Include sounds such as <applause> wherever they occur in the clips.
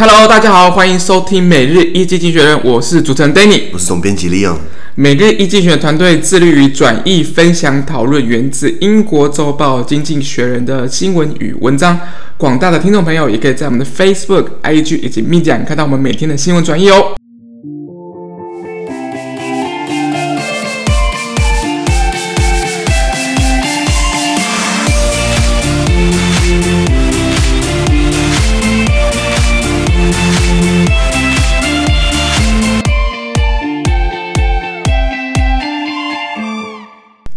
Hello，大家好，欢迎收听每日一经济学人，我是主持人 Danny，我是总编辑 Leon。每日一经济学人团队致力于转译、分享、讨论源自英国周报《经济学人》的新闻与文章。广大的听众朋友也可以在我们的 Facebook、IG 以及 Medium 看到我们每天的新闻转译哦。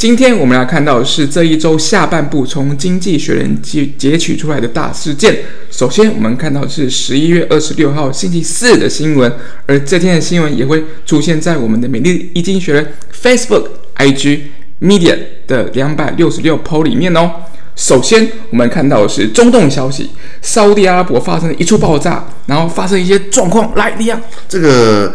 今天我们来看到的是这一周下半部从《经济学人》截截取出来的大事件。首先，我们看到是十一月二十六号星期四的新闻，而这天的新闻也会出现在我们的《每日一经济学人》Facebook、IG、Media 的两百六十六 PO 里面哦。首先，我们看到的是中东消息，沙乌地阿拉伯发生了一处爆炸，然后发生一些状况。来，李阳，这个。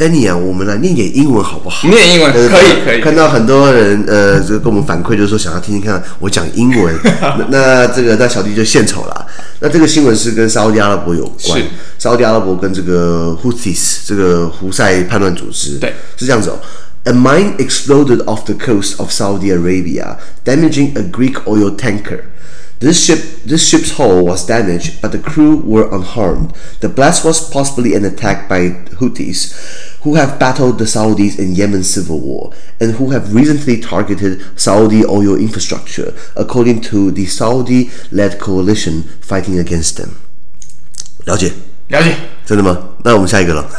Danny 啊，我们来念点英文好不好？念英文可以可以。看到很多人呃，这个跟我们反馈就是说想要听听看我讲英文。<laughs> 那那这个那小弟就献丑了。那这个新闻是跟沙乌地阿拉伯有关。是。沙乌地阿拉伯跟这个 Houthis 这个胡塞叛乱组织。对。是这样子哦。A mine exploded off the coast of Saudi Arabia, damaging a Greek oil tanker. This ship, this ship's hull was damaged, but the crew were unharmed. The blast was possibly an attack by Houthis, who have battled the Saudis in Yemen's civil war, and who have recently targeted Saudi oil infrastructure, according to the Saudi-led coalition fighting against them. 了解，了解，真的吗？ 那我们下一个了。<laughs>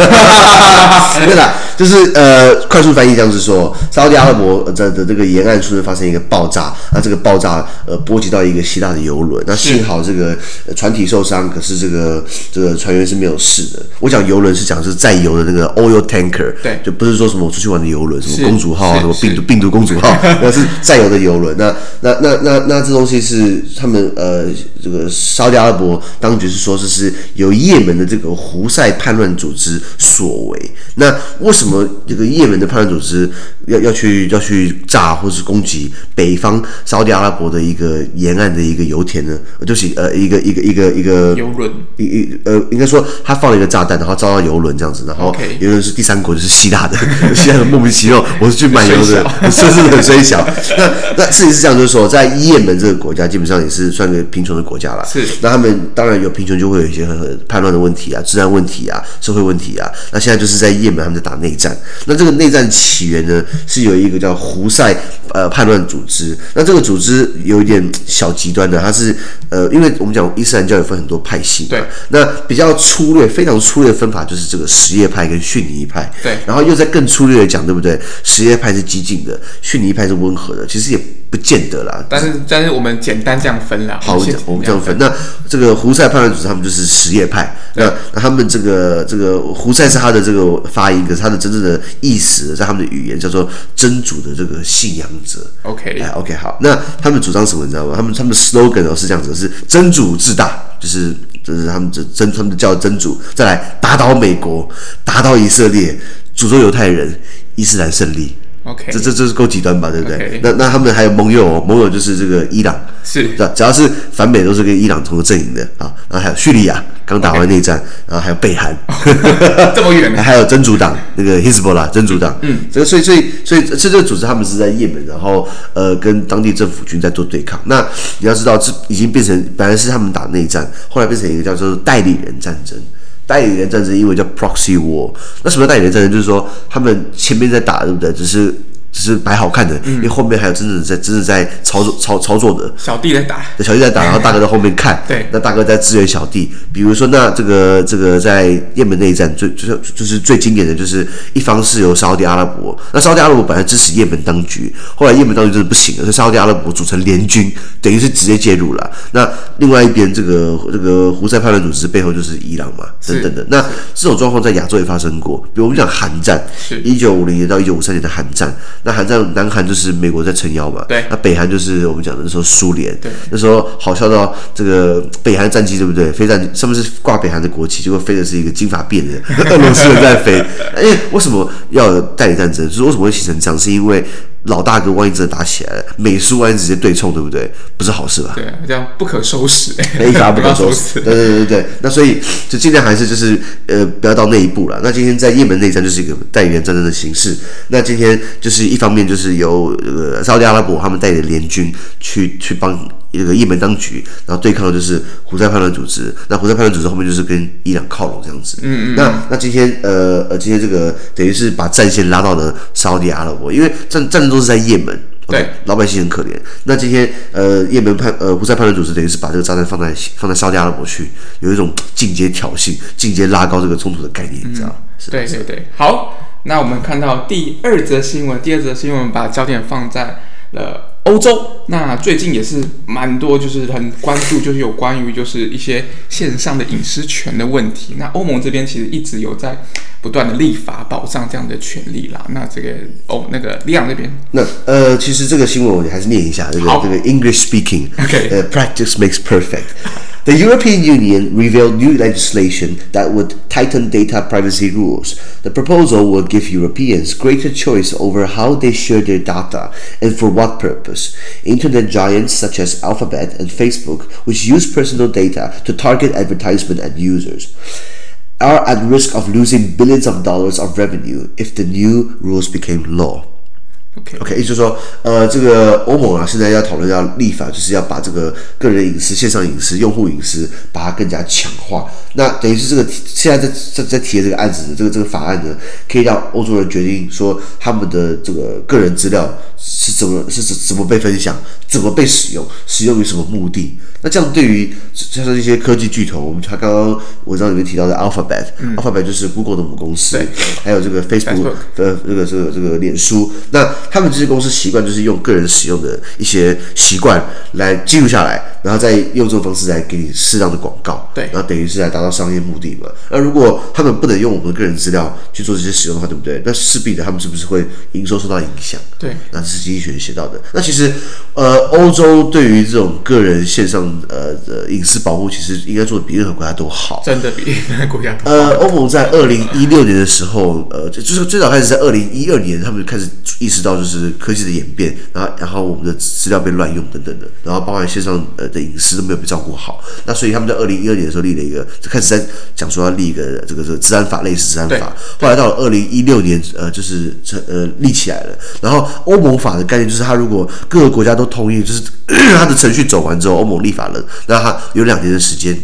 对了，就是呃，快速翻译这样子说，沙特阿拉伯在的这个沿岸处发生一个爆炸，那这个爆炸呃波及到一个希腊的游轮，那幸好这个船体受伤，可是这个这个船员是没有事的。我讲游轮是讲是载油的那个 oil tanker，对，就不是说什么我出去玩的游轮，什么公主号啊，什么病毒病毒公主号，<laughs> 那是载油的游轮。那那那那那这东西是他们呃这个沙特阿拉伯当局是说这是由也门的这个胡塞叛乱组织所为，那为什么这个也门的叛乱组织要要去要去炸或是攻击北方沙乌地阿拉伯的一个沿岸的一个油田呢？就是呃一个一个一个一个油轮，一一呃应该说他放了一个炸弹，然后炸到油轮这样子，然后油轮是第三国，就是希腊的，<laughs> 希腊的莫名其妙，<laughs> 我是去买油的，是不是很衰小？那那事实是这样，就是说在也门这个国家基本上也是算个贫穷的国家了，是。那他们当然有贫穷就会有一些很很叛乱的问题啊，治安问题啊，社会。问题啊，那现在就是在也门，他们在打内战。那这个内战起源呢，是有一个叫胡塞呃叛乱组织。那这个组织有一点小极端的，它是呃，因为我们讲伊斯兰教有分很多派系，对。那比较粗略、非常粗略的分法就是这个什叶派跟逊尼派，对。然后又在更粗略的讲，对不对？什叶派是激进的，逊尼派是温和的。其实也不见得啦。但是但是我们简单这样分啦。好，我们这样分。那这个胡塞叛乱组织，他们就是什叶派。那那他们这个这个。胡塞是他的这个发音，可是他的真正的意思在他们的语言叫做真主的这个信仰者。OK，哎，OK，好，那他们主张什么？你知道吗？他们他们的 slogan 哦是这样子，是真主至大，就是就是他们这真他们叫真主，再来打倒美国，打倒以色列，诅咒犹太人，伊斯兰胜利。OK，这这这是够极端吧，对不对？Okay. 那那他们还有盟友哦，盟友就是这个伊朗，是，只要是反美都是跟伊朗同个阵营的啊。然后还有叙利亚刚打完内战，Okay. 然后还有北韩，<laughs> 这么远，<laughs> 还有真主党那个 Hezbollah 真主党，嗯，这个所以所以所以这这个组织他们是在也门，然后呃跟当地政府军在做对抗。那你要知道，这已经变成本来是他们打内战，后来变成一个叫做代理人战争。代理人战争，英文叫 proxy war。那什么叫代理人战争？就是说他们前面在打，对不对？只是。只是摆好看的，因为后面还有真正在、真正在操作、操操作的小弟在打，小弟在打，然后大哥在后面看。对，那大哥在支援小弟。比如说，那这个这个在也门内战最就是就是最经典的就是一方是由沙乌地阿拉伯，那沙乌地阿拉伯本来支持也门当局，后来也门当局真的不行了，所以沙乌地阿拉伯组成联军，等于是直接介入了。那另外一边这个这个胡塞叛乱组织背后就是伊朗嘛，等等的。那这种状况在亚洲也发生过，比如我们讲韩战，一九五零年到一九五三年的韩战。那韩战，南韩就是美国在撑腰嘛。对。那北韩就是我们讲的那时候苏联。对。那时候好笑到这个北韩战机对不对？飞战上面是挂北韩的国旗，结果飞的是一个金发辫的俄罗斯人在飞。哎，为什么要代理战争？就是为什么会形成这样？是因为老大哥万一真的打起来了，美苏万一直接对冲，对不对？不是好事吧？对啊，这样不可收拾，<laughs> 一发不可收拾。<laughs> 对对对对，那所以就尽量还是就是呃不要到那一步了。那今天在也门内战就是一个代理人战争的形式。那今天就是一方面就是由呃沙特阿拉伯他们带领联军去去帮这个也门当局，然后对抗的就是胡塞叛乱组织。那胡塞叛乱组织后面就是跟伊朗靠拢这样子。嗯嗯。那那今天呃呃今天这个等于是把战线拉到了沙乌地阿拉伯，因为战战争都是在也门。对，老百姓很可怜。那今天，呃，也门叛呃胡塞叛乱组织等于是把这个炸弹放在放在沙乌地阿拉伯去，有一种进阶挑衅、进阶拉高这个冲突的概念，你知道吗？是对对对。好，那我们看到第二则新闻，第二则新闻把焦点放在了欧洲。那最近也是蛮多，就是很关注，就是有关于就是一些线上的隐私权的问题。那欧盟这边其实一直有在。不断的立法保障这样的权利啦，那这个哦，那个利昂那边，那呃，其实这个新闻我还是念一下，这个这个 English speaking，OK，呃，practice makes perfect。The European Union revealed new legislation that would tighten data privacy rules. The proposal would give Europeans greater choice over how they share their data and for what purpose. Internet giants such as Alphabet and Facebook, which use personal data to target advertisement and users. Are at risk of losing billions of dollars of revenue if the new rules became law. OK，OK，也就是说，呃，这个欧盟啊，现在要讨论要立法，就是要把这个个人隐私、线上隐私、用户隐私，把它更加强化。那等于是这个现在在在在提的这个案子，这个这个法案呢，可以让欧洲人决定说他们的这个个人资料是怎么是怎怎么被分享，怎么被使用，使用于什么目的。那这样对于像是一些科技巨头，我们他刚刚文章里面提到的 Alphabet，Alphabet、嗯、就是 Google 的母公司，还有这个 Facebook 的这个这个这个脸书，那。他们这些公司习惯就是用个人使用的一些习惯来记录下来，然后再用这种方式来给你适当的广告，对，然后等于是来达到商业目的嘛。那如果他们不能用我们的个人资料去做这些使用的话，对不对？那势必的，他们是不是会营收受到影响？对，那这是经济学写到的。那其实，呃，欧洲对于这种个人线上呃的隐私保护，其实应该做的比任何国家都好，真的比任何国家都好。呃，欧盟在二零一六年的时候，呃，就是最早开始在二零一二年，他们就开始意识到。就是科技的演变，然后然后我们的资料被乱用等等的，然后包含线上呃的隐私都没有被照顾好，那所以他们在二零一二年的时候立了一个，就开始在讲说要立一个这个这个治安法，类似治安法。后来到了二零一六年，呃，就是呃立起来了。然后欧盟法的概念就是，他如果各个国家都同意，就是 <coughs> 他的程序走完之后，欧盟立法了，那他有两年的时间，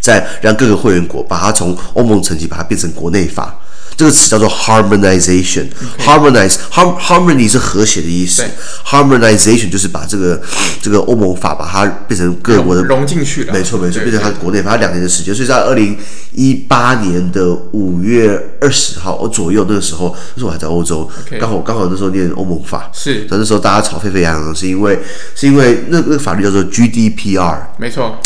再让各个会员国把它从欧盟层级把它变成国内法。这个词叫做 harmonization，harmonize，har，harmony 是和谐的意思，harmonization 就是把这个这个欧盟法把它变成各国的融进去了，没错没错，变成它国内法，它两年的时间，所以在二零一八年的五月二十号左右那个时候，那时候我还在欧洲，刚好刚好那时候念欧盟法，是，那时候大家吵沸沸扬扬，是因为是因为那那个法律叫做 GDPR，没错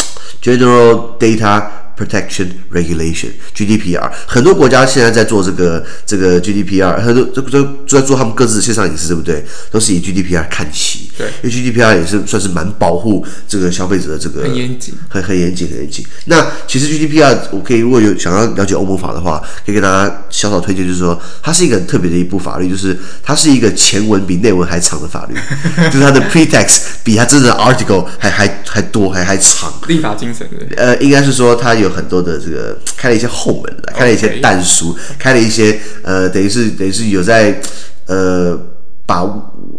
，General Data。Protection Regulation GDPR，很多国家现在在做这个这个 GDPR，很多都都都在做他们各自的线上隐私，对不对？都是以 GDPR 看齐。对，因为 GDPR 也是算是蛮保护这个消费者的这个很严谨，很很严谨很严谨。那其实 GDPR 我可以如果有想要了解欧盟法的话，可以给大家小小推荐，就是说它是一个很特别的一部法律，就是它是一个前文比内文还长的法律，<laughs> 就是它的 pretext 比它真正的 article 还还还多还还长。立法精神对，呃，应该是说它有很多的这个开了一些后门，开了一些淡书，开了一些呃，等于是等于是有在呃。把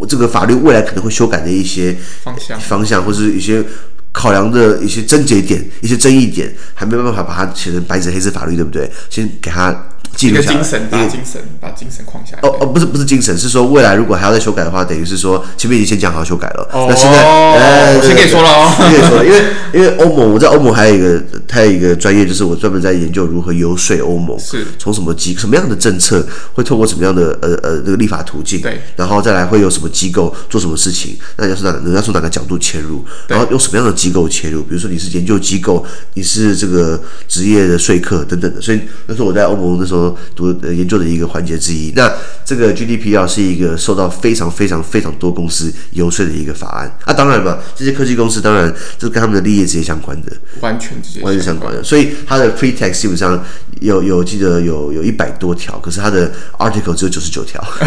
这个法律未来可能会修改的一些方向、方向，或是一些考量的一些症结点、一些争议点，还没办法把它写成白纸黑字法律，对不对？先给他。一个精神，把精神，把精神框下来。哦哦，不是不是精神，是说未来如果还要再修改的话，等于是说前面已经先讲好修改了。哦，那现在呃，先可以说了哦，先可以说了，因为因为欧盟，我在欧盟还有一个，还有一个专业，就是我专门在研究如何游说欧盟，是从什么机什么样的政策会透过什么样的呃呃这个立法途径，对，然后再来会有什么机构做什么事情，那要是哪人家从哪个角度切入，然后用什么样的机构切入，比如说你是研究机构，你是这个职业的说客等等的，所以那时候我在欧盟的时候。多读呃研究的一个环节之一。那这个 GDPR 是一个受到非常非常非常多公司游说的一个法案。啊，当然嘛，这些科技公司当然这跟他们的利益直接相关的，完全直接完全相关的。所以它的 pretext 基本上有有记得有有一百多条，可是它的 article 只有九十九条，<laughs>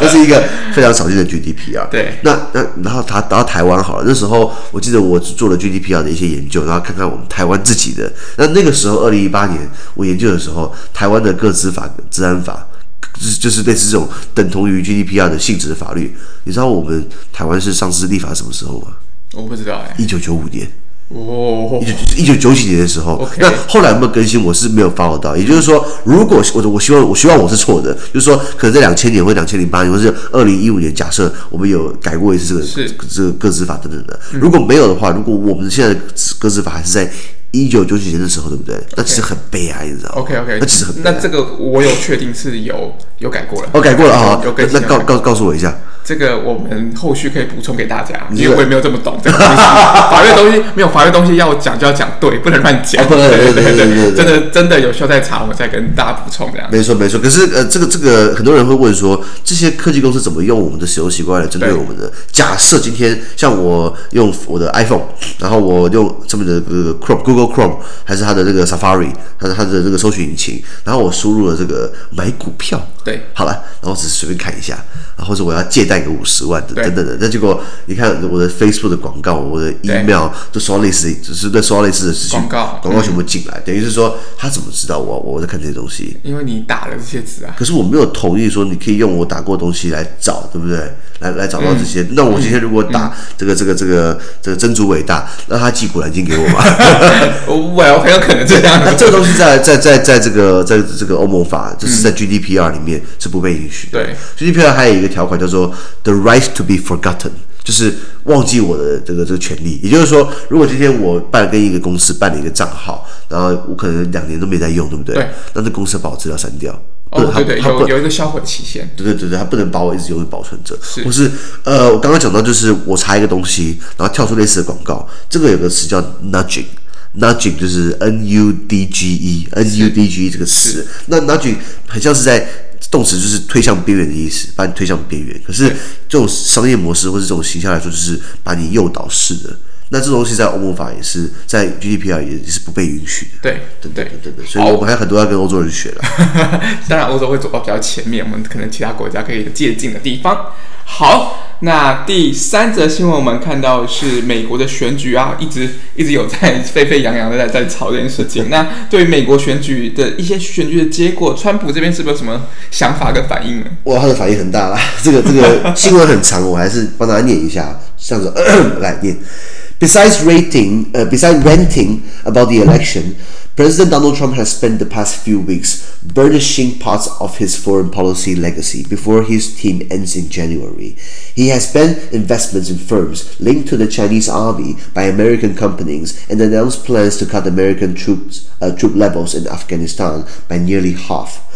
那是一个非常少见的 GDPR。对，那那然后他到台湾好了，那时候我记得我做了 GDPR 的一些研究，然后看看我们台湾自己的。那那个时候，二零一八年我研究的时候，台湾的个资法、治安法，就是就是类似这种等同于 GDPR 的性质的法律。你知道我们台湾是上次立法什么时候吗？我不知道哎、欸，一九九五年。哦，一九九几年的时候.那后来有没有更新？我是没有 follow 到。也就是说，如果我我希望我希望我是错的，就是说，可能在两千年或两千零八年，或是二零一五年，假设我们有改过一次这个这个个资法等等的。如果没有的话，如果我们现在的个资法还是在一九九几年的时候，对不对？那其实很悲哀，你知道吗？OK OK，那其实很。那这个我有确定是有有改过了。哦，改过了啊，有更新。那告告告诉我一下。这个我们后续可以补充给大家，因为我也没有这么懂这个东西。法律的东西没有法律东西要讲就要讲对，不能乱讲。对对对对对，真的真的有需要再查，我再跟大家补充这样。没错没错，可是呃，这个这个很多人会问说，这些科技公司怎么用我们的使用习惯来针对我们的？假设今天像我用我的 iPhone，然后我用上面的这个 Chrome Google Chrome，还是它的这个 Safari，它的它的这个搜寻引擎，然后我输入了这个买股票，对，好了，然后只是随便看一下。或者我要借贷个五十万的等等的，那结果你看我的 Facebook 的广告，我的 email 都刷类似，只是在刷类似的事情，广告广告全部进来，等于是说他怎么知道我我在看这些东西？因为你打了这些词啊。可是我没有同意说你可以用我打过的东西来找，对不对？来来找到这些。那我今天如果打这个这个这个这个真主伟大，那他寄古兰经给我吗？<laughs> 我我很有可能这样。那 <laughs> 这个东西在在在在这个在这个欧盟法，就是在 GDPR 里面是不被允许的。对，GDPR 还有一个条款叫做 The right to be forgotten，就是忘记我的这个这个权利。也就是说，如果今天我办跟一个公司办了一个账号，然后我可能两年都没在用，对不对？对。那这公司把我资料删掉。哦，对对，有有一个销毁期限。对对对对，他不能把我一直永远保存着。是。或是呃，我刚刚讲到就是我查一个东西，然后跳出类似的广告，这个有个词叫 nudging，nudging 就是 n u d g e，n u d g e 这个词。那 nudging 很像是在。动词就是推向边缘的意思，把你推向边缘。可是这种商业模式或者这种形象来说，就是把你诱导式的。那这东西在欧盟法也是，在 GDPR 也是不被允许的。对对对对对，所以我们还有很多要跟欧洲人学的。<laughs> 当然，欧洲会走到比较前面，我们可能其他国家可以借鉴的地方。好。那第三则新闻，我们看到是美国的选举啊，一直一直有在沸沸扬扬的在在吵这件事情。那对于美国选举的一些选举的结果，川普这边是不是有什么想法跟反应呢？哇，他的反应很大啦。<laughs> 这个这个新闻很长，我还是帮大家念一下，这样子来念。Besides rating, uh, besides ranting about the election, President Donald Trump has spent the past few weeks burnishing parts of his foreign policy legacy before his term ends in January. He has banned investments in firms linked to the Chinese army by American companies and announced plans to cut American troops, uh, troop levels in Afghanistan by nearly half.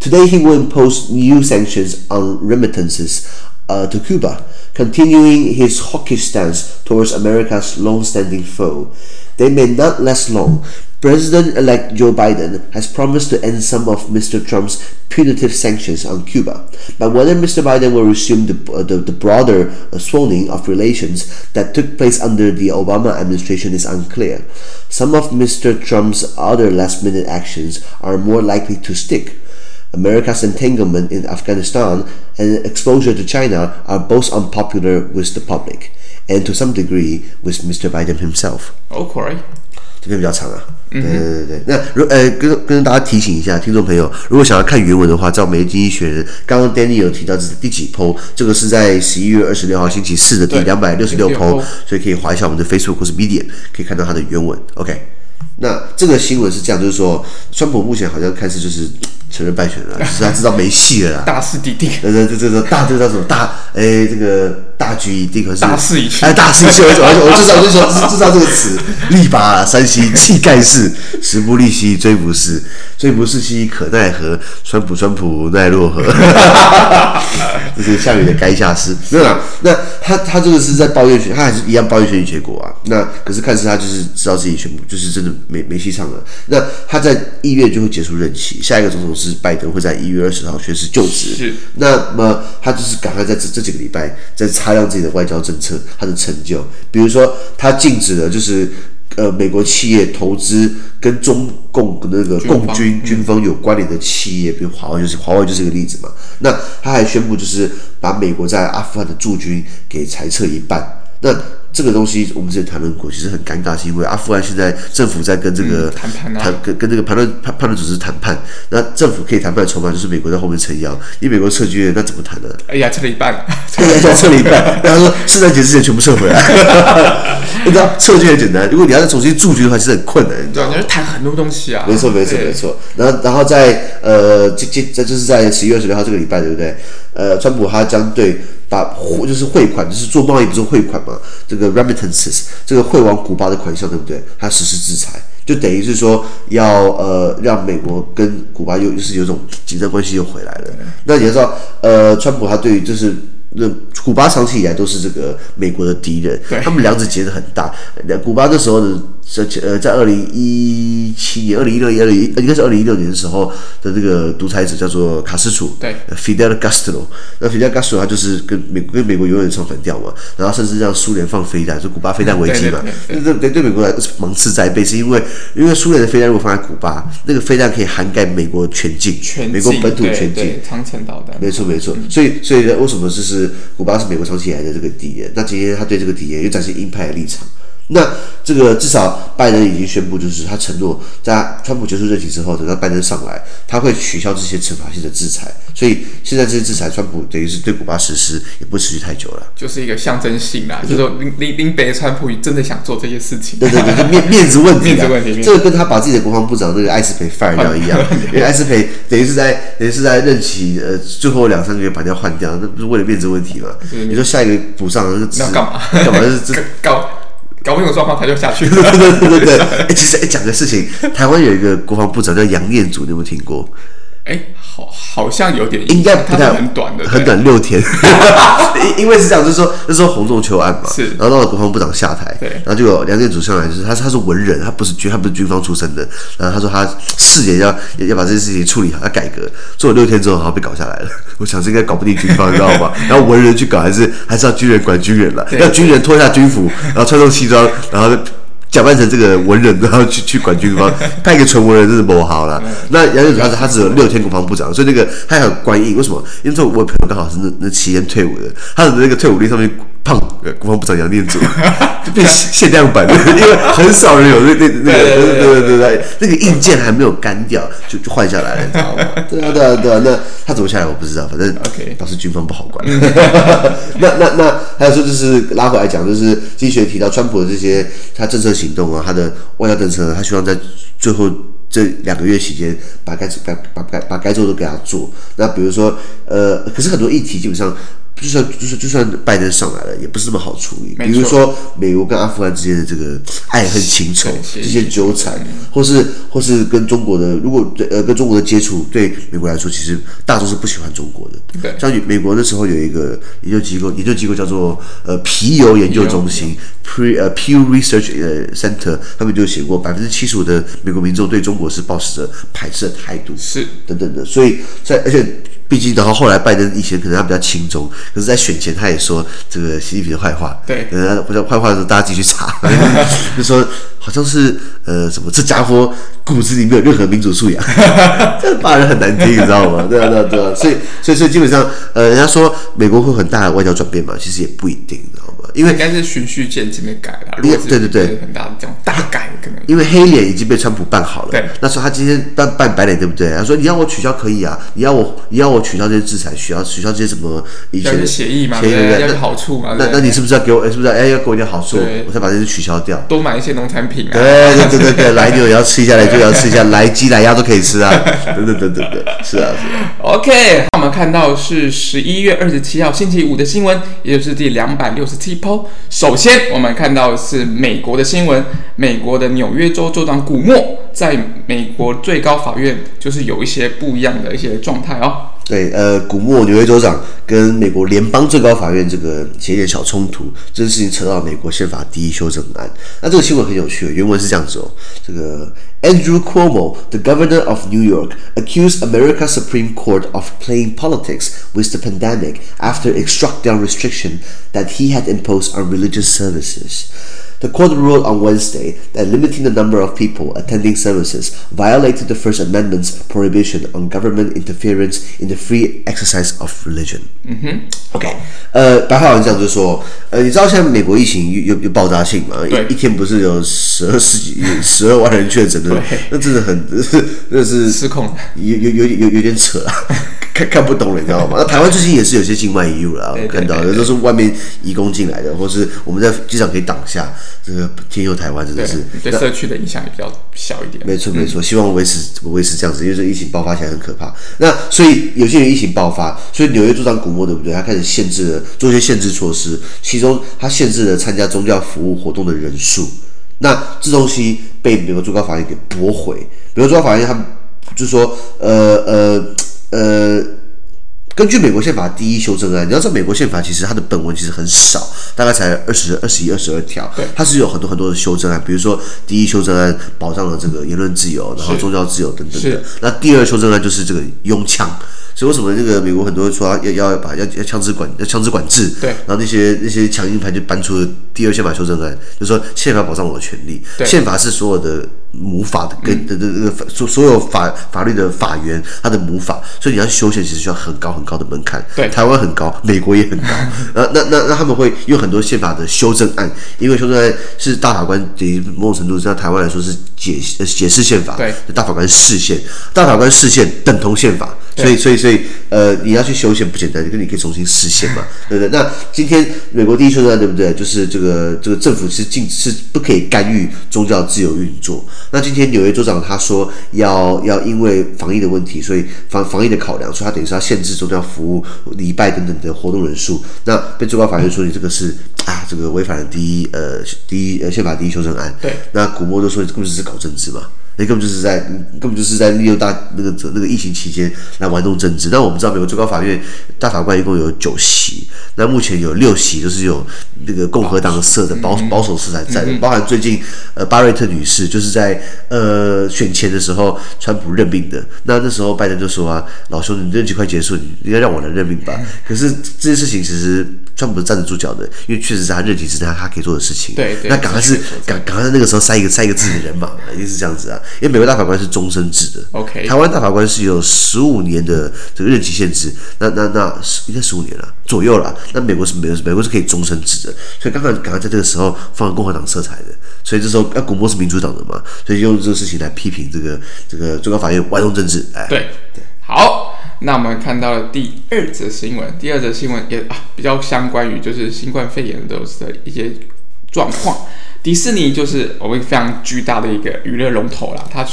Today, he will impose new sanctions on remittances uh, to Cuba, continuing his hawkish stance towards America's long-standing foe. They may not last long. President-elect Joe Biden has promised to end some of Mr. Trump's punitive sanctions on Cuba, but whether Mr. Biden will resume the, uh, the, the, broader uh, swelling of relations that took place under the Obama administration is unclear. Some of Mr. Trump's other last-minute actions are more likely to stick. America's entanglement in Afghanistan and exposure to China are both unpopular with the public, and to some degree with Mr. Biden himself. Okay. 这边比较长啊，对对对对。那如呃跟跟大家提醒一下，听众朋友，如果想要看原文的话，在我们经济学人刚刚 Danny 有提到这是第几 po，这个是在十一月二十六号星期四的第两百六十六 po，所以可以划一下我们的 Facebook 或是 Medium，可以看到它的原文。OK，那这个新闻是这样，就是说，川普目前好像开始就是。<tsk> 承认败选了，<laughs> 就是他知道没戏了啦。大势已定。对对对对对，大这叫什么大？哎，这个大局已定，可是大势已去。哎，大势已去。我我至少就说知道这个词，力拔山兮气盖世，时不利兮骓不逝，骓不逝兮可奈何？川普川普奈若何？<laughs> 这是下雨的垓下诗。没有啦，那他他这个是在抱怨选，他还是一样抱怨选举结果啊。那可是看似他就是知道自己全部就是真的没没戏唱了。那他在一月就会结束任期，下一个总统。是拜登会在一月二十号宣誓就职。是，那么他就是赶快在这这几个礼拜在擦亮自己的外交政策，他的成就，比如说他禁止了就是呃美国企业投资跟中共那个共军军，军方有关联的企业，比如华为就是华为就是一个例子嘛。那他还宣布就是把美国在阿富汗的驻军给裁撤一半。那这个东西我们之前谈论过，其实很尴尬，是因为阿富汗现在政府在跟这个、嗯、谈判、啊、谈跟跟这个叛乱叛叛乱组织谈判，那政府可以谈判的筹码就是美国在后面撑腰，因为美国撤军，那怎么谈呢？哎呀，撤了一半，撤了一半，撤了一半。<laughs> 然后说圣诞节之前全部撤回来，你知道撤军很简单，如果你要再重新驻军的话，其实很困难。对，你要谈很多东西啊。没错，没错，没错。然后，然后在呃，这这这就是在十一月二十六号这个礼拜，对不对？呃，川普他将对。把汇就是汇款，就是做贸易不是汇款嘛？这个 remittances 这个汇往古巴的款项，对不对？他实施制裁，就等于是说要呃让美国跟古巴又就是有种紧张关系又回来了。那你要知道，呃，川普他对于就是那古巴长期以来都是这个美国的敌人，他们两子结得很大。古巴那时候呃，在二零一七年、二零一六年、二零应该是二零一六年的时候的这个独裁者叫做卡斯楚，对，Fidel Castro。那 Fidel Castro 他就是跟美跟美国永远唱反调嘛，然后甚至让苏联放飞弹，就古巴飞弹危机嘛。对对对，对美国来说是芒刺在背，是因为因为苏联的飞弹如果放在古巴，那个飞弹可以涵盖美国全境，全境美国本土全境，长城导弹。没错没错，所以所以呢，为什么就是古巴是美国长期以来的这个敌人？那今天他对这个敌人又展现鹰派的立场。那这个至少拜登已经宣布，就是他承诺在川普结束任期之后，等到拜登上来，他会取消这些惩罚性的制裁。所以现在这些制裁，川普等于是对古巴实施，也不持续太久了。就是一个象征性啦，就是说林林林北川普真的想做这些事情。对对对，面面子问题，面子问题。这个跟他把自己的国防部长那个艾斯培 fire 掉一样，<laughs> 因为艾斯培等于是在等于是在任期呃最后两三个月把他换掉，那不是为了面子问题吗？你说下一个补上那干嘛？干嘛？就是这 <laughs> 搞。搞不清楚状况，他就下去了。对对对对对。<laughs> 哎，其实哎，讲个事情，台湾有一个国防部长叫杨彦祖，你有没有听过？哎，好，好像有点，应该不太很短的，很短六天。因 <laughs> 因为是这样，就是说那时候洪仲秋案嘛，是，然后到了国防部长下台，对，然后就有梁建祖上来，就是他他是文人，他不是军，他不是军方出身的，然后他说他誓言要要把这件事情处理好，要改革，做了六天之后，好像被搞下来了。我想是应该搞不定军方，你知道吗？<laughs> 然后文人去搞，还是还是要军人管军人了，要军人脱下军服，然后穿上西装，然后。假扮成这个文人，然后去去管军方，派一个纯文人，真是不好了。那杨念祖他是他只有六天国防部长，所以那个他还有官印，为什么？因为我朋友刚好是那那期间退伍的，他的那个退伍令上面胖呃国防部长杨念祖，就 <laughs> 变限量版的，因为很少人有那那那个对对对对对，那个硬件还没有干掉，就就换下来了，你知道吗？对啊对啊对啊，那他怎么下来我不知道，反正 OK，倒是军方不好管。那那那还有说就是拉回来讲，就是经济学提到川普的这些他政策。行动啊，他的外交政策，他希望在最后这两个月期间把该把把该把该做的都给他做。那比如说，呃，可是很多议题基本上。就算就算就算拜登上来了，也不是那么好处理。比如说美国跟阿富汗之间的这个爱恨情仇这些纠缠，或是或是跟中国的，如果对呃跟中国的接触，对美国来说，其实大众是不喜欢中国的。对，像美国那时候有一个研究机构，研究机构叫做呃皮尤研究中心 （Pre 呃 Pew Research 呃 Center），他们就写过，百分之七十五的美国民众对中国是抱持着排斥的态度，是等等的。所以在而且。毕竟，然后后来拜登以前可能他比较轻松，可是，在选前他也说这个习近平的坏话。对，呃，不叫坏话的时候，大家继续查，<laughs> 就说好像是呃什么，这家伙骨子里没有任何民主素养，<laughs> 这骂人很难听，你知道吗？对啊，对啊，对啊。所以，所以，所以基本上，呃，人家说美国会很大的外交转变嘛，其实也不一定，因为应该是循序渐进的改了，对对对，很大的这种大改可能。因为黑脸已经被川普办好了，对，那时候他今天办办白脸，对不对？他说你要我取消可以啊，你要我你要我取消这些制裁，取消取消这些什么以前的协议嘛，对对对，要好处嘛，那那你是不是要给我？是不是哎要给我一点好处，我才把这些取消掉，多买一些农产品啊，对对对对对，<laughs> 来牛也要吃一下，来猪也要吃一下，来鸡来鸭都可以吃啊，对对对对对，是啊是啊。OK，那我们看到是十一月二十七号星期五的新闻，也就是第两百六十七铺首。先，我们看到是美国的新闻，美国的纽约州州长古默在美国最高法院就是有一些不一样的一些状态哦。对，呃，古默纽约州长跟美国联邦最高法院这个起一点小冲突，这个事情扯到美国宪法第一修正案。那这个新闻很有趣，原文是这样子哦，这个 Andrew Cuomo, the governor of New York, accused America's Supreme Court of playing politics with the pandemic after it struck down restriction that he had imposed on religious services. The court ruled on Wednesday that limiting the number of people attending services violated the First Amendment's prohibition on government interference in the free exercise of religion. 嗯哼，OK，呃，白话文这样就是说，呃，你知道现在美国疫情有有有爆炸性嘛？一一天不是有十二十几十二万人确诊的，那真的很，那是失控，有有有有有点扯啊。 <laughs> 看看不懂了，你知道吗？那台湾最近也是有些境外移入了，我看到的都是外面移工进来的，或是我们在机场可以挡下这个天佑台湾，真的是对社区的影响也比较小一点。没错没错，希望维持维持这样子，因为这疫情爆发起来很可怕。那所以有些人疫情爆发，所以纽约州长古默对不对？他开始限制了做一些限制措施，其中他限制了参加宗教服务活动的人数。那这东西被美国最高法院给驳回。美国最高法院他就是说，呃呃。呃，根据美国宪法第一修正案，你要知道美国宪法其实它的本文其实很少，大概才二十二十一、二十二条。对，它是有很多很多的修正案，比如说第一修正案保障了这个言论自由，然后宗教自由等等的。那第二修正案就是这个拥枪。所以为什么那个美国很多人说要要把要要枪支管要枪支管制？对，然后那些那些强硬派就搬出了第二宪法修正案，就说宪法保障我的权利，宪法是所有的母法的跟的的那个所所有法法律的法源，它的母法，所以你要去修宪，其实需要很高很高的门槛。对，台湾很高，美国也很高。<laughs> 那那那那他们会用很多宪法的修正案，因为修正案是大法官于某种程度上台湾来说是解解释宪法，对，大法官释宪，大法官释宪等同宪法，所以所以所以。呃，你要去修宪不简单，就跟你可以重新实现嘛，<laughs> 对不对？那今天美国第一修正案，对不对？就是这个这个政府是禁是不可以干预宗教自由运作。那今天纽约州长他说要要因为防疫的问题，所以防防疫的考量，所以他等于是要限制宗教服务、礼拜等等的活动人数。那被最高法院说你这个是啊，这个违反了第一呃第一呃宪法第一修正案。对。那古默都说你这根本是搞政治嘛。那根本就是在，根本就是在利用大那个那个疫情期间来玩弄政治。那我们知道，美国最高法院大法官一共有九席，那目前有六席都是有那个共和党色的保保守色彩在的，包含最近呃巴瑞特女士就是在呃选前的时候，川普任命的。那那时候拜登就说啊，老兄，你任期快结束，你应该让我来任命吧。可是这件事情其实川普是站得住脚的，因为确实是他任期之内他他可以做的事情。对，那赶快是赶赶快在那个时候塞一个塞一个自己的人嘛，<laughs> 一定是这样子啊。因为美国大法官是终身制的，OK，台湾大法官是有十五年的这个任期限制，那那那应该十五年了左右了。那美国是美国美国是可以终身制的，所以刚刚赶快在这个时候放了共和党色彩的，所以这时候那古默是民主党的嘛，所以用这个事情来批评这个这个最高法院玩弄政治。哎，对对，好，那我们看到了第二则新闻，第二则新闻也啊比较相关于就是新冠肺炎的的一些状况。迪士尼就是我们非常巨大的一个娱乐龙头啦，它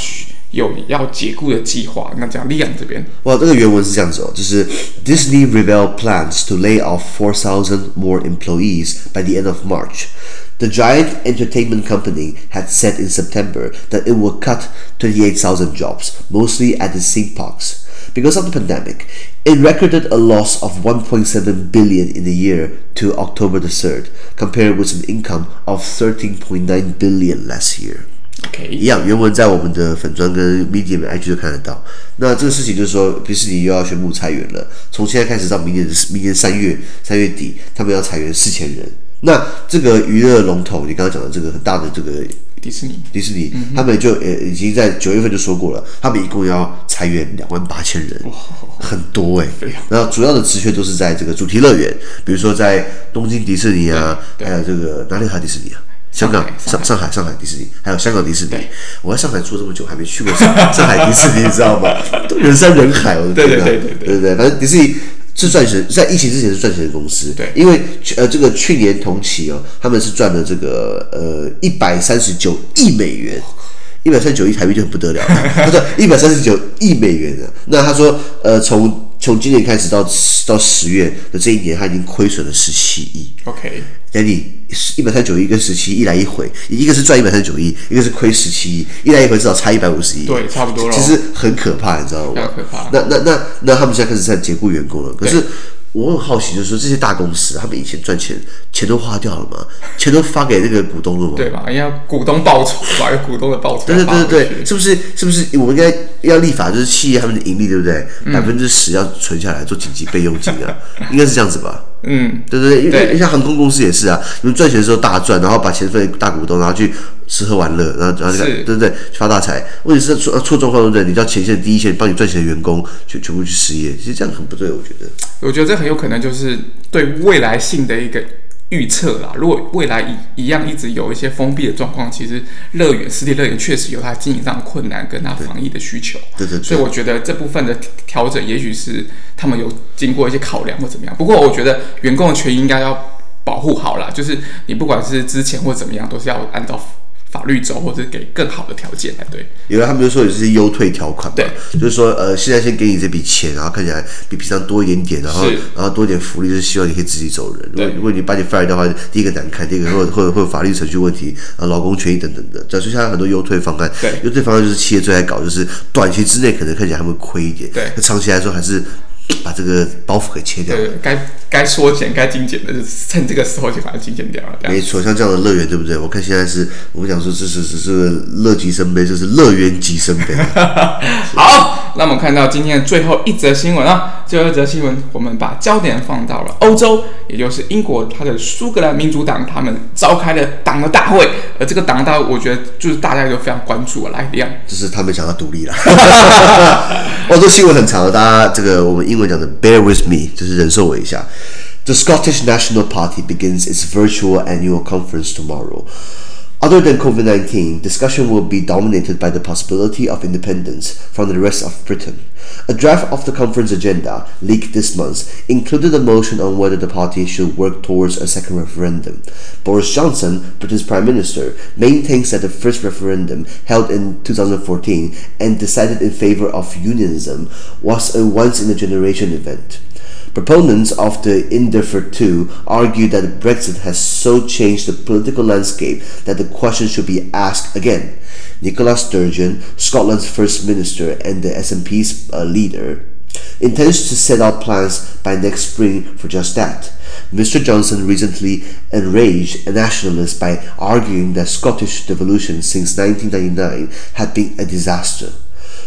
有要解雇的计划。那讲利昂这边，哇，这个原文是这样子哦，就是 Disney revealed plans to lay off four thousand more employees by the end of March. The giant entertainment company had said in September that it would cut twenty-eight thousand jobs, mostly at the theme parks. Because of the pandemic, it recorded a loss of 1.7 billion in the year to October the 3rd, compared with an income of 13.9 billion last year. OK，一样，原文在我们的粉砖跟 Medium IG 都看得到。那这个事情就是说，迪士尼又要宣布裁员了，从现在开始到明年明年三月三月底，他们要裁员四千人。那这个娱乐龙头，你刚刚讲的这个很大的这个。迪士尼，迪士尼，嗯、他们就呃已经在九月份就说过了，他们一共要裁员两万八千人，很多哎、欸。然后主要的职缺都是在这个主题乐园，比如说在东京迪士尼啊，还有这个哪里还有迪士尼啊？香港、上上海、上海迪士尼，还有香港迪士尼。我在上海住这么久，还没去过 <laughs> 上海迪士尼，你知道吗？都人山人海，我的天哪！对对对对对对，反正迪士尼。是赚钱，在疫情之前是赚钱的公司。对，因为呃，这个去年同期哦，他们是赚了这个呃一百三十九亿美元，一百三十九亿台币就很不得了。他说一百三十九亿美元的，那他说呃，从从今年开始到到十月的这一年，他已经亏损了十七亿。OK，那你一百三十九亿跟十七亿一来一回，一个是赚一百三十九亿，一个是亏十七亿，一来一回至少差一百五十亿。对，差不多了。其实很可怕，你知道吗？可怕。那那那那他们现在开始在解雇员工了，可是。我很好奇，就是说这些大公司，他们以前赚钱，钱都花掉了吗？钱都发给那个股东了吗？对吧？要股东报酬吧，有股东的报酬。对对对对，是不是？是不是？我们应该要立法，就是企业他们的盈利，对不对？百分之十要存下来做紧急备用金啊，应该是这样子吧？嗯，对对对，因为像航空公司也是啊，你们赚钱的时候大赚，然后把钱分给大股东，然后去吃喝玩乐，然后然后对不对，发大财。问题是错错状况对不对？你叫前线第一线帮你赚钱的员工全全部去失业，其实这样很不对，我觉得。我觉得这很有可能就是对未来性的一个预测啦。如果未来一一样一直有一些封闭的状况，其实乐园实体乐园确实有它经营上的困难跟它防疫的需求。对对，对。所以我觉得这部分的调整，也许是他们有经过一些考量或怎么样。不过我觉得员工的权益应该要保护好啦，就是你不管是之前或怎么样，都是要按照。法律走，或者给更好的条件才对。因为他们就说有这些优退条款嘛，对，就是说呃，现在先给你这笔钱，然后看起来比平常多一点点，然后然后多一点福利，就是希望你可以自己走人。如果如果你把你 fire 掉的话，第一个难看，第二个或者或者或法律程序问题啊，劳工权益等等的。所以现在很多优退方案，对，优退方案就是企业最爱搞，就是短期之内可能看起来还会亏一点，对，长期来说还是。把这个包袱给切掉，对，该该缩减、该精简的，就是趁这个时候就把它精简掉了。没错，像这样的乐园，对不对？我看现在是我们讲说，这是这是乐极生悲，这是乐园极生悲。<laughs> 好，那我们看到今天的最后一则新闻啊，最后一则新闻，我们把焦点放到了欧洲，也就是英国，它的苏格兰民主党，他们召开了党的大会，而这个党的大会，我觉得就是大家都非常关注啊，来，李阳，就是他们想要独立了。欧洲新闻很长，大家这个我们英。英文讲的 “Bear with me”，就是忍受我一下。The Scottish National Party begins its virtual annual conference tomorrow. Other than COVID-19, discussion will be dominated by the possibility of independence from the rest of Britain. A draft of the conference agenda, leaked this month, included a motion on whether the party should work towards a second referendum. Boris Johnson, Britain's Prime Minister, maintains that the first referendum, held in 2014 and decided in favor of unionism, was a once-in-a-generation event. Proponents of the Indefer 2 argue that Brexit has so changed the political landscape that the question should be asked again. Nicola Sturgeon, Scotland's First Minister and the SNP's uh, leader, intends to set out plans by next spring for just that. Mr. Johnson recently enraged nationalists by arguing that Scottish devolution since 1999 had been a disaster.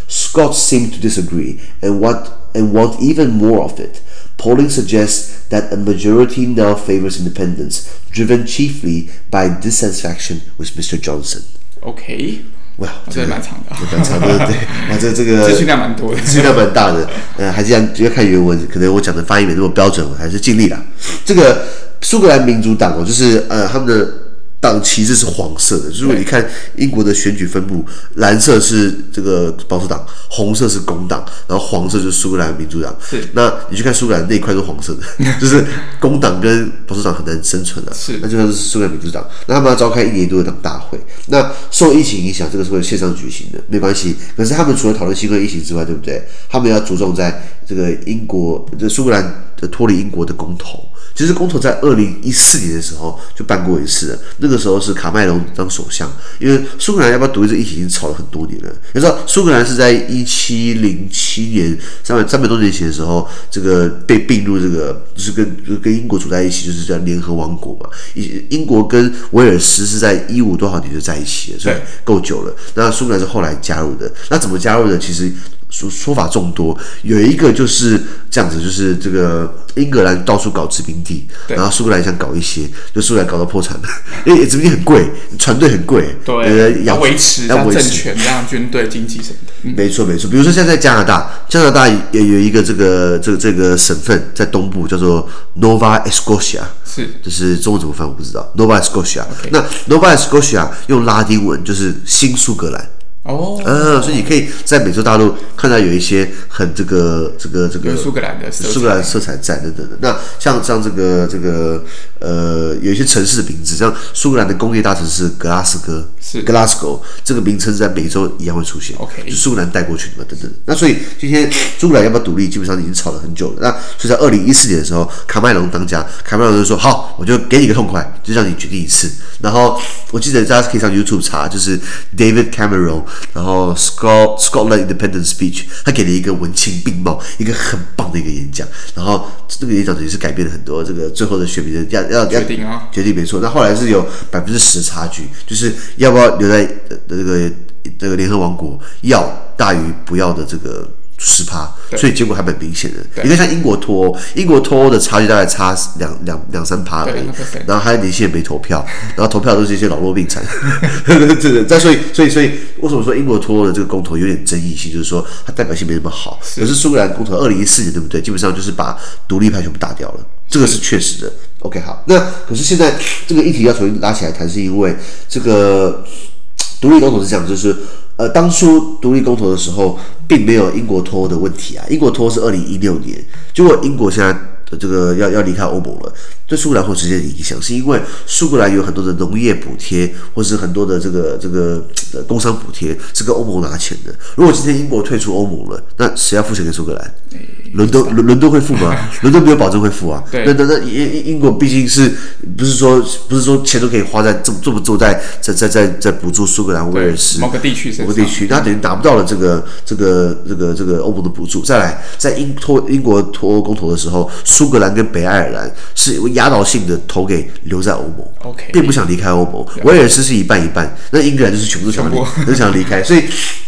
Scots seem to disagree and want, and want even more of it Polling suggests that a majority now favors independence, driven chiefly by dissatisfaction with Mr. Johnson. OK，哇，这个蛮长的，蛮长的，对，哇，这这个资讯量蛮多的，资讯量蛮大的，呃，还是要要看原文，可能我讲的发音没那么标准，我还是尽力了。这个苏格兰民主党哦，就是呃他们的。 <laughs> 党旗帜是黄色的，如果你看英国的选举分布，蓝色是这个保守党，红色是工党，然后黄色就是苏格兰民主党。是，那你去看苏格兰那一块是黄色的，<laughs> 就是工党跟保守党很难生存了。是，那就像是苏格兰民主党。那他们要召开一年一度的党大会，那受疫情影响，这个是会线上举行的，没关系。可是他们除了讨论新冠疫情之外，对不对？他们要着重在这个英国，这苏格兰的脱离英国的公投。其实公投在二零一四年的时候就办过一次了，那个时候是卡麦隆当首相，因为苏格兰要不要独立这议题已经吵了很多年了。你知道苏格兰是在一七零七年三百三百多年前的时候，这个被并入这个就是跟就是跟英国处在一起，就是叫联合王国嘛。英英国跟威尔斯是在一五多少年就在一起了，所以够久了。那苏格兰是后来加入的，那怎么加入的？其实。说说法众多，有一个就是这样子，就是这个英格兰到处搞殖民地，然后苏格兰想搞一些，就苏格兰搞到破产了，<laughs> 因为殖民地很贵，船队很贵，对，要维持要维持。政权，让军队经济什么的。没错没错，比如说现在在加拿大，加拿大也有一个这个这个这个省份在东部，叫做 Nova Scotia，是，就是中文怎么翻我不知道，Nova Scotia，那 Nova Scotia 用拉丁文就是新苏格兰。哦，嗯，所以你可以在美洲大陆看到有一些很这个这个这个苏格兰的苏格兰色彩在等等的。那像像这个这个呃，有一些城市的名字，像苏格兰的工业大城市格拉斯哥，是 Glasgow 这个名称在美洲一样会出现。OK，就苏格兰带过去的嘛，等等。那所以今天苏格兰要不要独立，基本上已经吵了很久了。那所以在二零一四年的时候，卡麦隆当家，卡麦隆就说好，我就给你个痛快，就让你决定一次。然后我记得大家可以上 YouTube 查，就是 David Cameron。然后 Scott Scotland Independence Speech，他给了一个文情并茂、一个很棒的一个演讲。然后这个演讲也是改变了很多这个最后的选民的要要要决定啊，决定没错。那后来是有百分之十差距，就是要不要留在这个这个联合王国，要大于不要的这个。十趴，所以结果还蛮明显的。你看，像英国脱欧，英国脱欧的差距大概差两两两三趴而已。然后还有年轻人没投票，然后投票都是一些老弱病残。对 <laughs> 对。再所以，所以，所以，为什么说英国脱欧的这个公投有点争议性？就是说它代表性没那么好。可是苏格兰公投二零一四年，对不对？基本上就是把独立派全部打掉了，这个是确实的。OK，好。那可是现在这个议题要重新拉起来谈，是因为这个独立公投是这样，就是。呃，当初独立公投的时候，并没有英国脱欧的问题啊。英国脱欧是二零一六年，结果英国现在的这个要要离开欧盟了。对苏格兰会直接的影响，是因为苏格兰有很多的农业补贴，或是很多的这个这个呃工商补贴，是跟欧盟拿钱的。如果今天英国退出欧盟了，那谁要付钱给苏格兰？伦敦伦伦敦会付吗？伦敦没有保证会付啊。那那那英英国毕竟是不是说不是说钱都可以花在这么这么多在在在在在补助苏格兰威尔士某个地区某个地区，那等于拿不到了这个这个这个这个欧盟的补助。再来，在英脱英国脱欧公投的时候，苏格兰跟北爱尔兰是压倒性的投给留在欧盟，OK，并不想离开欧盟。威尔士是一半一半，那英格兰就是全部都想离，都想离开。所以，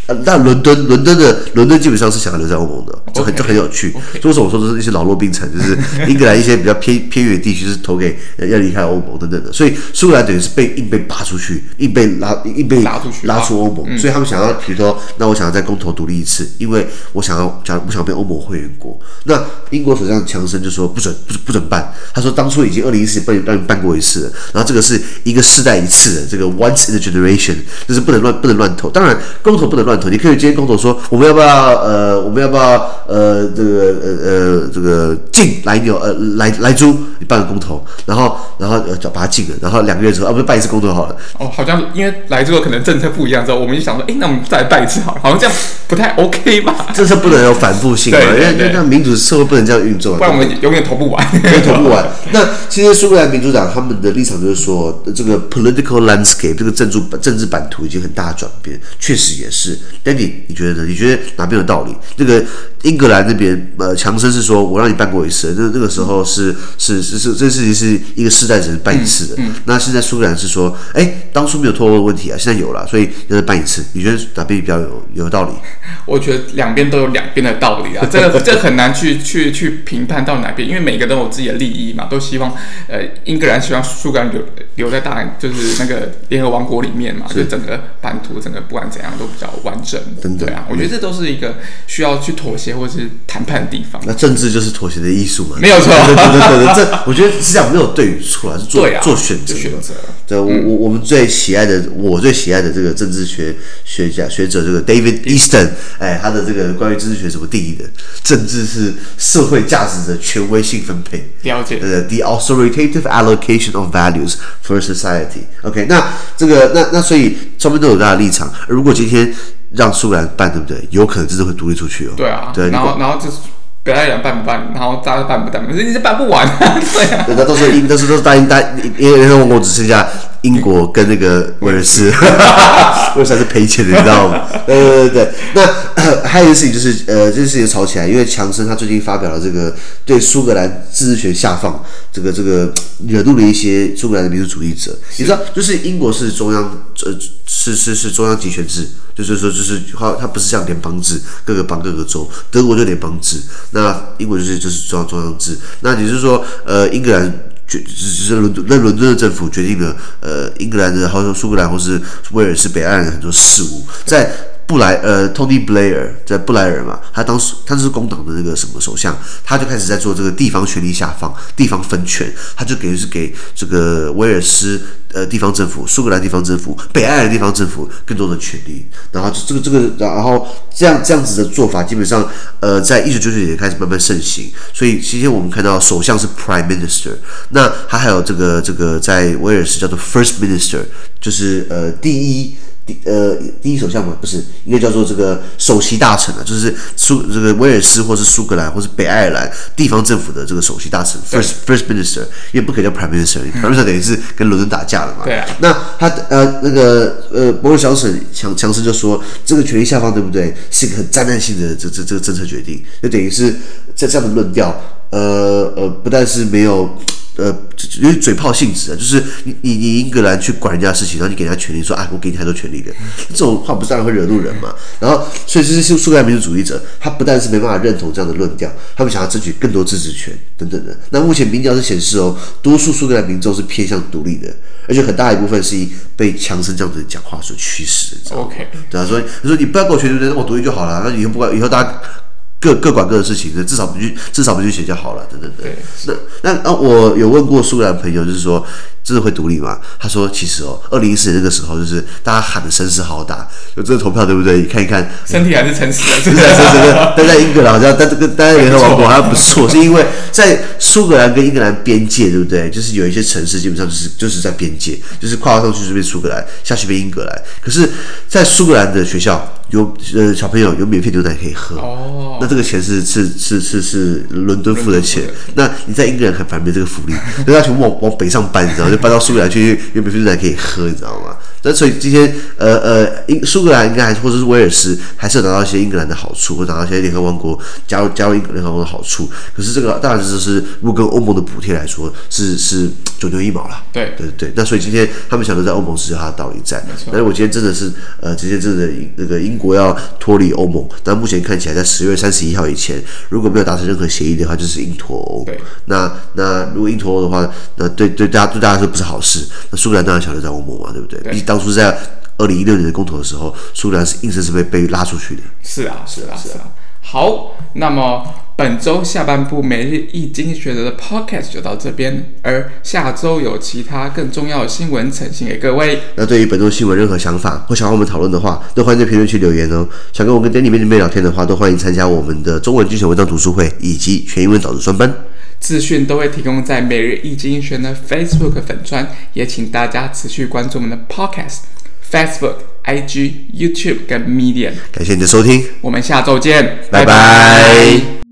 呃，但伦敦，伦敦的伦敦基本上是想要留在欧盟的，就很就很有趣。所以说，我说的是一些老弱病残，就是 <laughs> 英格兰一些比较偏偏远地区是投给要离开欧盟等等的。所以苏格兰等于是被硬被拔出去，硬被拉硬被拉出去，拉出欧盟。所以他们想要，比如说，那我想要再公投独立一次，因为我想要假如不想变欧盟会员国。那英国首相强生就说不准不不准办，他说当初已经二零一四年被让办过一次了，然后这个是一个世代一次的，这个 once in a generation，就是不能乱不能乱投。当然，公投不能乱投。你可以今天公投说，我们要不要呃，我们要不要呃，这个呃呃这个禁来牛呃来来猪，你办个公投，然后然后呃把它禁了，然后两个月之后啊，不是办一次公投好了。哦，好像因为来猪可能政策不一样之后，我们就想说，哎，那我们再来办一次好了，好像这样不太 OK 吧？政策不能有反复性嘛，因为那民主社会不能这样运作，不然我们永远投不完，永远投不完。那其实苏格兰民主党他们的立场就是说，这个 political landscape 这个政治政治版图已经很大的转变，确实也是。Danny，你觉得呢？你觉得哪边有道理？那个英格兰那边，呃，强生是说我让你办过一次，那那个时候是是是是这事情是一个世代只能办一次的。嗯嗯、那现在苏格兰是说，哎，当初没有脱欧的问题啊，现在有了，所以要再办一次。你觉得哪边比较有有道理？我觉得两边都有两边的道理啊，这个这很难去去去评判到哪边，因为每个都有自己的利益嘛，都希望呃英格兰希望苏格兰留留在大就是那个联合王国里面嘛，就整个版图整个不管怎样都比较完整。对啊，我觉得这都是一个需要去妥协或者是谈判的地方。那政治就是妥协的艺术嘛？没有错，对对对对，这我觉得实际上没有对与错啊，是做做选择。选择。对，我我我们最喜爱的，我最喜爱的这个政治学学家学者这个 David Easton，哎，他的这个关于政治学怎么定义的？政治是社会价值的权威性分配。了解。呃 authoritative allocation of values for society。OK，那这个那那所以双边都有大的立场。如果今天让苏格兰办，对不对？有可能真的会独立出去哦。对啊，对，然后然后就是北爱尔兰办不办？然后大家办不办？可是你是办不完，对啊。那都是因，都是都是大英大，因为联合王国只剩下英国跟那个威尔士，威尔士 <laughs> 是赔钱的，你知道吗？<laughs> 对对对对。那还有一个事情就是，呃，这件事情吵起来，因为强生他最近发表了这个对苏格兰自治权下放，这个这个惹怒了一些苏格兰的民族主义者。你知道，就是英国是中央，呃，是是是中央集权制。就是说，就是它它不是像联邦制，各个邦各个州。德国就联邦制，那英国就是就是中央中央制。那也就是说，呃，英格兰决只是伦敦，那伦敦的政府决定了，呃，英格兰的，好像苏格兰或是威尔士、北岸的很多事务，在。布莱呃，Tony Blair 在布莱尔嘛，他当时他是工党的那个什么首相，他就开始在做这个地方权力下放、地方分权，他就等于是给这个威尔斯呃地方政府、苏格兰地方政府、北爱尔兰地方政府更多的权力，然后这个这个然后这样这样子的做法，基本上呃在一九九九年开始慢慢盛行，所以今天我们看到首相是 Prime Minister，那他还有这个这个在威尔斯叫做 First Minister，就是呃第一。第呃，第一首相嘛，不是应该叫做这个首席大臣啊，就是苏这个威尔斯或是苏格兰或是北爱尔兰地方政府的这个首席大臣，first first minister，因为不可以叫 prime minister，prime、嗯、minister 等于是跟伦敦打架了嘛。对啊。那他呃那个呃，博尔小省强强生就说，这个权力下放对不对？是一个很灾难性的这这这个政策决定，就等于是在这样的论调，呃呃，不但是没有。呃，有点嘴炮性质啊，就是你你你英格兰去管人家的事情，然后你给人家权利，说啊，我给你太多权利的，这种话不是当然会惹怒人嘛。然后，所以这些苏格兰民族主义者，他不但是没办法认同这样的论调，他们想要争取更多自治权等等的。那目前民调是显示哦，多数苏格兰民众是偏向独立的，而且很大一部分是以被强生这样子的讲话所驱使的。OK，对啊，所以他说你不要给我权利，那我独立就好了。那以后不管以后大家。各各管各的事情，至少不去，至少不去写就好了，等等等。那那那，我有问过苏格兰朋友，就是说，真的会独立吗？他说，其实哦，二零一四年那个时候，就是大家喊的声势浩大，有这个投票，对不对？你看一看，身体还是诚实的，是在 <laughs> 是在待在英格兰，好像待这个待在联合王国 <laughs> 好像不错，是因为在苏格兰跟英格兰边界，对不对？就是有一些城市基本上就是就是在边界，就是跨上去这边苏格兰，下去变英格兰。可是，在苏格兰的学校。有呃小朋友有免费牛奶可以喝哦，那这个钱是是是是是伦敦付的钱，那你在英格兰很反而没这个福利，所以他全部往往北上搬，你知道吗？就搬到苏格兰去，有免费牛奶可以喝，你知道吗？那所以今天呃呃英苏格兰应该还是或者是威尔斯还是有拿到一些英格兰的好处，或拿到一些联合王国加入加入英格兰联合王国的好处，可是这个当然就是如果跟欧盟的补贴来说是是九牛一毛了，对对对，那所以今天他们想留在欧盟是有它的道理在。但是我今天真的是呃今天真的那个英。国要脱离欧盟，但目前看起来，在十月三十一号以前，如果没有达成任何协议的话，就是英脱欧。对，那那如果英脱欧的话，那对对大家对大家说不是好事。那苏格兰当然想留在欧盟嘛，对不对？毕竟当初在二零一六年的公投的时候，苏格兰是硬生生被被拉出去的。是啊，是啊，是啊。好，那么本周下半部每日一经济学人的 podcast 就到这边，而下周有其他更重要的新闻呈现给各位。那对于本周新闻任何想法或想和我们讨论的话，都欢迎在评论区留言哦。想跟我跟 Danny 面对面聊天的话，都欢迎参加我们的中文精选文章读书会以及全英文导读专班。资讯都会提供在每日一经济学的 Facebook 粉专，也请大家持续关注我们的 podcast。Facebook、IG、YouTube 跟 Medium，感谢你的收听，我们下周见，拜拜。拜拜。